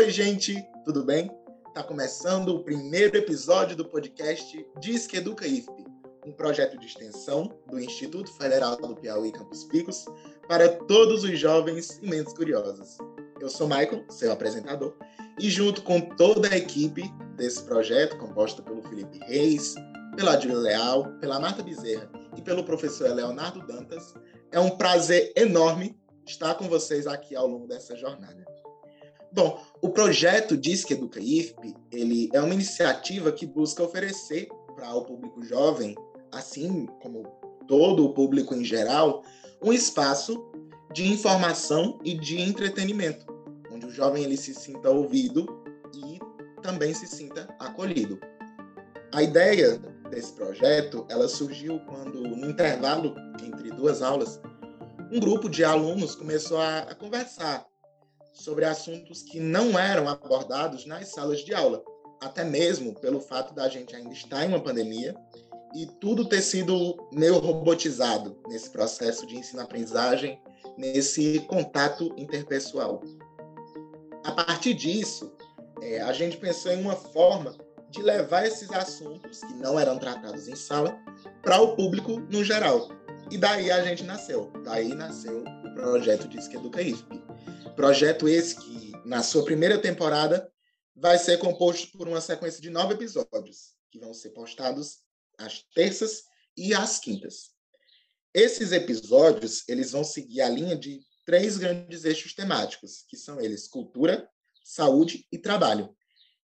Oi, gente, tudo bem? Tá começando o primeiro episódio do podcast Diz que Educa IFP, um projeto de extensão do Instituto Federal do Piauí Campos Picos para todos os jovens e mentes curiosas. Eu sou Michael, seu apresentador, e junto com toda a equipe desse projeto, composta pelo Felipe Reis, pela Adília Leal, pela Marta Bezerra e pelo professor Leonardo Dantas, é um prazer enorme estar com vocês aqui ao longo dessa jornada. Bom, o projeto Disque Educa IFP, ele é uma iniciativa que busca oferecer para o público jovem, assim como todo o público em geral, um espaço de informação e de entretenimento, onde o jovem ele se sinta ouvido e também se sinta acolhido. A ideia desse projeto, ela surgiu quando no intervalo entre duas aulas, um grupo de alunos começou a, a conversar sobre assuntos que não eram abordados nas salas de aula, até mesmo pelo fato da gente ainda estar em uma pandemia e tudo ter sido meio robotizado nesse processo de ensino-aprendizagem, nesse contato interpessoal. A partir disso, é, a gente pensou em uma forma de levar esses assuntos que não eram tratados em sala para o público no geral. E daí a gente nasceu. Daí nasceu o projeto Disque Educa IFP. Projeto esse que, na sua primeira temporada, vai ser composto por uma sequência de nove episódios, que vão ser postados às terças e às quintas. Esses episódios, eles vão seguir a linha de três grandes eixos temáticos, que são eles cultura, saúde e trabalho.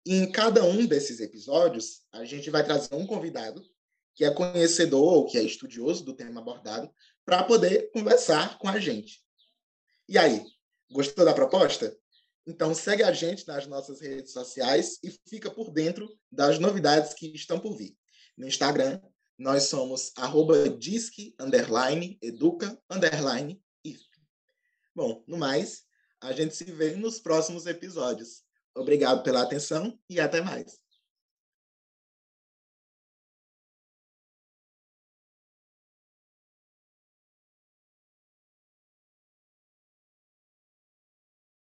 E em cada um desses episódios, a gente vai trazer um convidado que é conhecedor ou que é estudioso do tema abordado para poder conversar com a gente. E aí, Gostou da proposta? Então segue a gente nas nossas redes sociais e fica por dentro das novidades que estão por vir. No Instagram, nós somos arroba disque, underline, educa, underline, if. Bom, no mais, a gente se vê nos próximos episódios. Obrigado pela atenção e até mais.